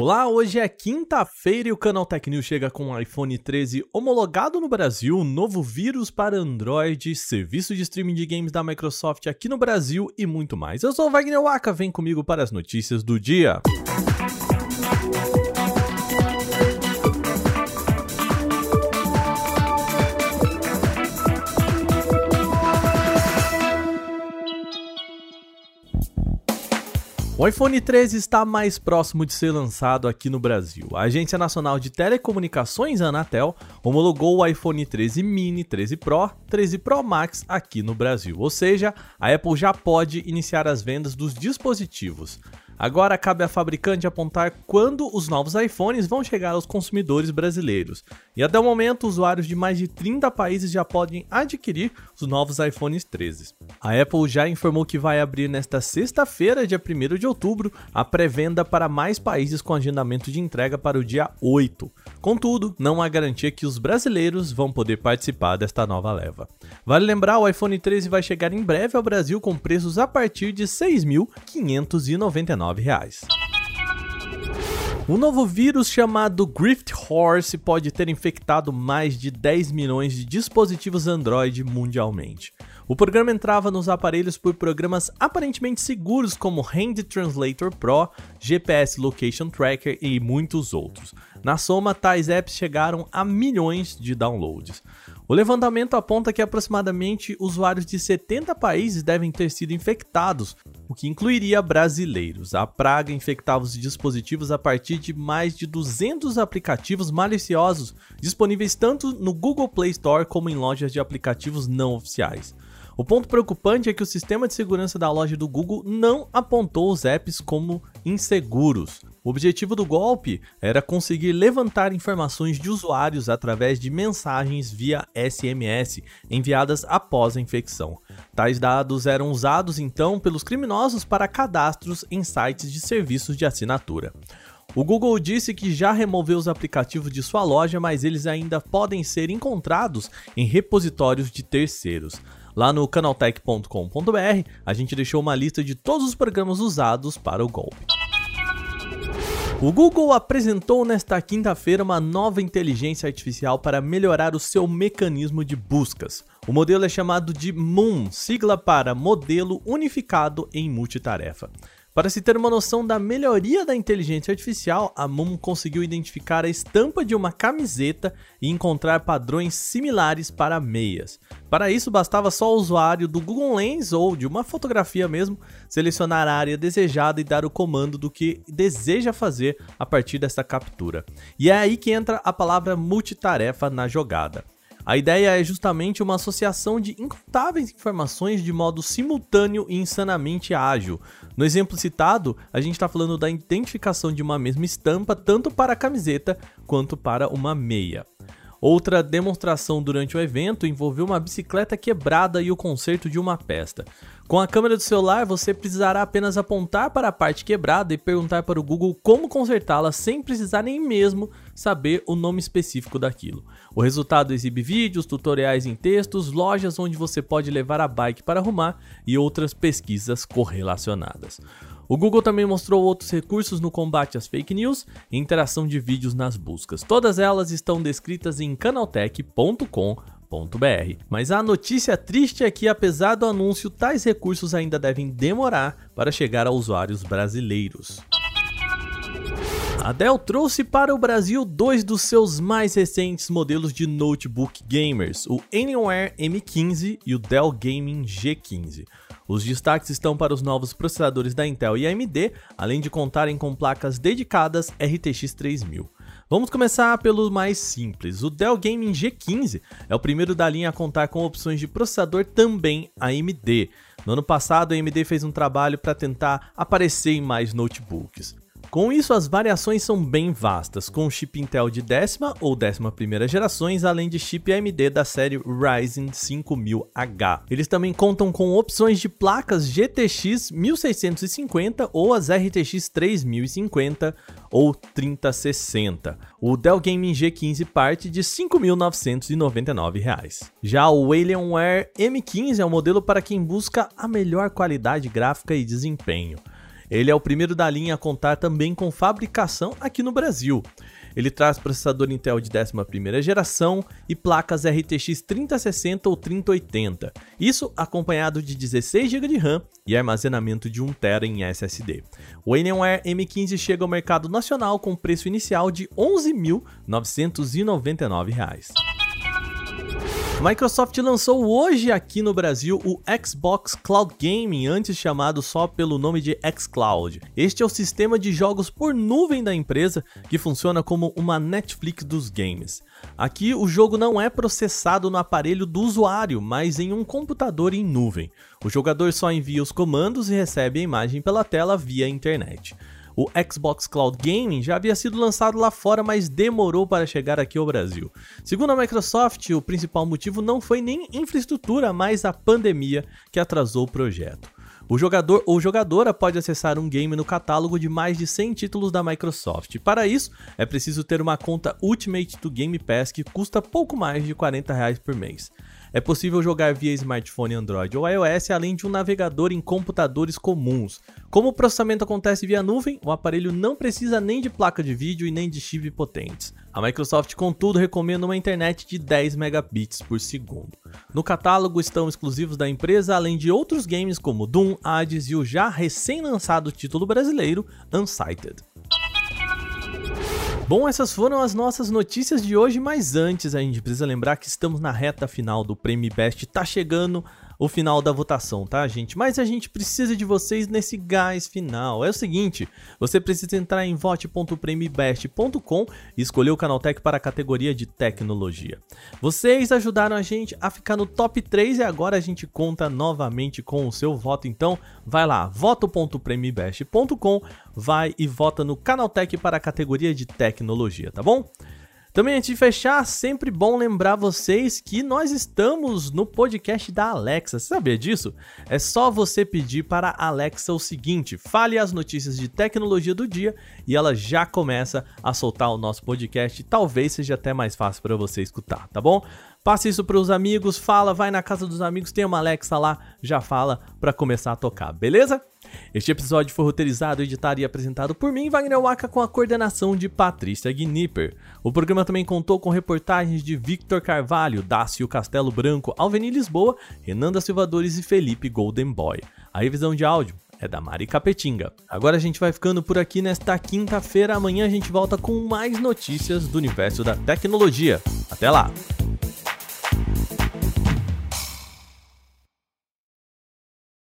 Olá, hoje é quinta-feira e o Canal Tech News chega com o iPhone 13 homologado no Brasil, novo vírus para Android, serviço de streaming de games da Microsoft aqui no Brasil e muito mais. Eu sou o Wagner Waka, vem comigo para as notícias do dia. O iPhone 13 está mais próximo de ser lançado aqui no Brasil. A Agência Nacional de Telecomunicações, Anatel, homologou o iPhone 13 mini, 13 Pro, 13 Pro Max aqui no Brasil. Ou seja, a Apple já pode iniciar as vendas dos dispositivos. Agora cabe à fabricante apontar quando os novos iPhones vão chegar aos consumidores brasileiros. E até o momento, usuários de mais de 30 países já podem adquirir os novos iPhones 13. A Apple já informou que vai abrir nesta sexta-feira, dia 1 de outubro, a pré-venda para mais países com agendamento de entrega para o dia 8. Contudo, não há garantia que os brasileiros vão poder participar desta nova leva. Vale lembrar, o iPhone 13 vai chegar em breve ao Brasil com preços a partir de 6.599 reais. Um novo vírus chamado Grift Horse pode ter infectado mais de 10 milhões de dispositivos Android mundialmente. O programa entrava nos aparelhos por programas aparentemente seguros como Hand Translator Pro, GPS Location Tracker e muitos outros. Na soma, tais apps chegaram a milhões de downloads. O levantamento aponta que aproximadamente usuários de 70 países devem ter sido infectados, o que incluiria brasileiros. A praga infectava os dispositivos a partir de mais de 200 aplicativos maliciosos disponíveis tanto no Google Play Store como em lojas de aplicativos não oficiais. O ponto preocupante é que o sistema de segurança da loja do Google não apontou os apps como inseguros. O objetivo do golpe era conseguir levantar informações de usuários através de mensagens via SMS enviadas após a infecção. Tais dados eram usados então pelos criminosos para cadastros em sites de serviços de assinatura. O Google disse que já removeu os aplicativos de sua loja, mas eles ainda podem ser encontrados em repositórios de terceiros. Lá no canaltech.com.br, a gente deixou uma lista de todos os programas usados para o golpe. O Google apresentou nesta quinta-feira uma nova inteligência artificial para melhorar o seu mecanismo de buscas. O modelo é chamado de Moon, sigla para Modelo Unificado em Multitarefa. Para se ter uma noção da melhoria da inteligência artificial, a Moon conseguiu identificar a estampa de uma camiseta e encontrar padrões similares para meias. Para isso, bastava só o usuário do Google Lens ou de uma fotografia mesmo selecionar a área desejada e dar o comando do que deseja fazer a partir dessa captura. E é aí que entra a palavra multitarefa na jogada. A ideia é justamente uma associação de incontáveis informações de modo simultâneo e insanamente ágil. No exemplo citado, a gente está falando da identificação de uma mesma estampa tanto para a camiseta quanto para uma meia. Outra demonstração durante o evento envolveu uma bicicleta quebrada e o conserto de uma pesta. Com a câmera do celular, você precisará apenas apontar para a parte quebrada e perguntar para o Google como consertá-la sem precisar nem mesmo saber o nome específico daquilo. O resultado exibe vídeos, tutoriais em textos, lojas onde você pode levar a bike para arrumar e outras pesquisas correlacionadas. O Google também mostrou outros recursos no combate às fake news e interação de vídeos nas buscas. Todas elas estão descritas em canaltech.com.br. Mas a notícia triste é que, apesar do anúncio, tais recursos ainda devem demorar para chegar a usuários brasileiros. A Dell trouxe para o Brasil dois dos seus mais recentes modelos de notebook gamers, o Alienware M15 e o Dell Gaming G15. Os destaques estão para os novos processadores da Intel e AMD, além de contarem com placas dedicadas RTX 3000. Vamos começar pelo mais simples. O Dell Gaming G15 é o primeiro da linha a contar com opções de processador também AMD. No ano passado, a AMD fez um trabalho para tentar aparecer em mais notebooks. Com isso, as variações são bem vastas, com chip Intel de décima ou décima primeira gerações, além de chip AMD da série Ryzen 5000H. Eles também contam com opções de placas GTX 1650 ou as RTX 3050 ou 3060. O Dell Gaming G15 parte de R$ 5.999. Já o Alienware M15 é um modelo para quem busca a melhor qualidade gráfica e desempenho. Ele é o primeiro da linha a contar também com fabricação aqui no Brasil. Ele traz processador Intel de 11ª geração e placas RTX 3060 ou 3080. Isso acompanhado de 16 GB de RAM e armazenamento de 1TB em SSD. O Alienware M15 chega ao mercado nacional com preço inicial de R$ 11.999. Microsoft lançou hoje aqui no Brasil o Xbox Cloud Gaming, antes chamado só pelo nome de xCloud. Este é o sistema de jogos por nuvem da empresa que funciona como uma Netflix dos games. Aqui o jogo não é processado no aparelho do usuário, mas em um computador em nuvem. O jogador só envia os comandos e recebe a imagem pela tela via internet. O Xbox Cloud Gaming já havia sido lançado lá fora, mas demorou para chegar aqui ao Brasil. Segundo a Microsoft, o principal motivo não foi nem infraestrutura, mas a pandemia que atrasou o projeto. O jogador ou jogadora pode acessar um game no catálogo de mais de 100 títulos da Microsoft. Para isso, é preciso ter uma conta Ultimate do Game Pass que custa pouco mais de 40 reais por mês. É possível jogar via smartphone Android ou iOS, além de um navegador em computadores comuns. Como o processamento acontece via nuvem, o aparelho não precisa nem de placa de vídeo e nem de chip potentes. A Microsoft, contudo, recomenda uma internet de 10 megabits por segundo. No catálogo estão exclusivos da empresa, além de outros games como Doom, Hades e o já recém-lançado título brasileiro Unsighted. Bom, essas foram as nossas notícias de hoje, mas antes a gente precisa lembrar que estamos na reta final do Prêmio Best, tá chegando o final da votação, tá, gente? Mas a gente precisa de vocês nesse gás final. É o seguinte, você precisa entrar em vote.premibest.com e escolher o Canaltech para a categoria de tecnologia. Vocês ajudaram a gente a ficar no top 3 e agora a gente conta novamente com o seu voto, então vai lá, voto.premibest.com, vai e vota no Canaltech para a categoria de tecnologia, tá bom? Também antes de fechar, sempre bom lembrar vocês que nós estamos no podcast da Alexa. Você sabia disso? É só você pedir para a Alexa o seguinte: fale as notícias de tecnologia do dia e ela já começa a soltar o nosso podcast. Talvez seja até mais fácil para você escutar, tá bom? Passe isso para os amigos, fala, vai na casa dos amigos, tem uma Alexa lá, já fala para começar a tocar, beleza? Este episódio foi roteirizado, editado e apresentado por mim, Wagner Waka, com a coordenação de Patrícia Gnipper. O programa também contou com reportagens de Victor Carvalho, Dácio Castelo Branco, Alveni Lisboa, Renan da Silvadores e Felipe Golden Boy. A revisão de áudio é da Mari Capetinga. Agora a gente vai ficando por aqui nesta quinta-feira. Amanhã a gente volta com mais notícias do universo da tecnologia. Até lá!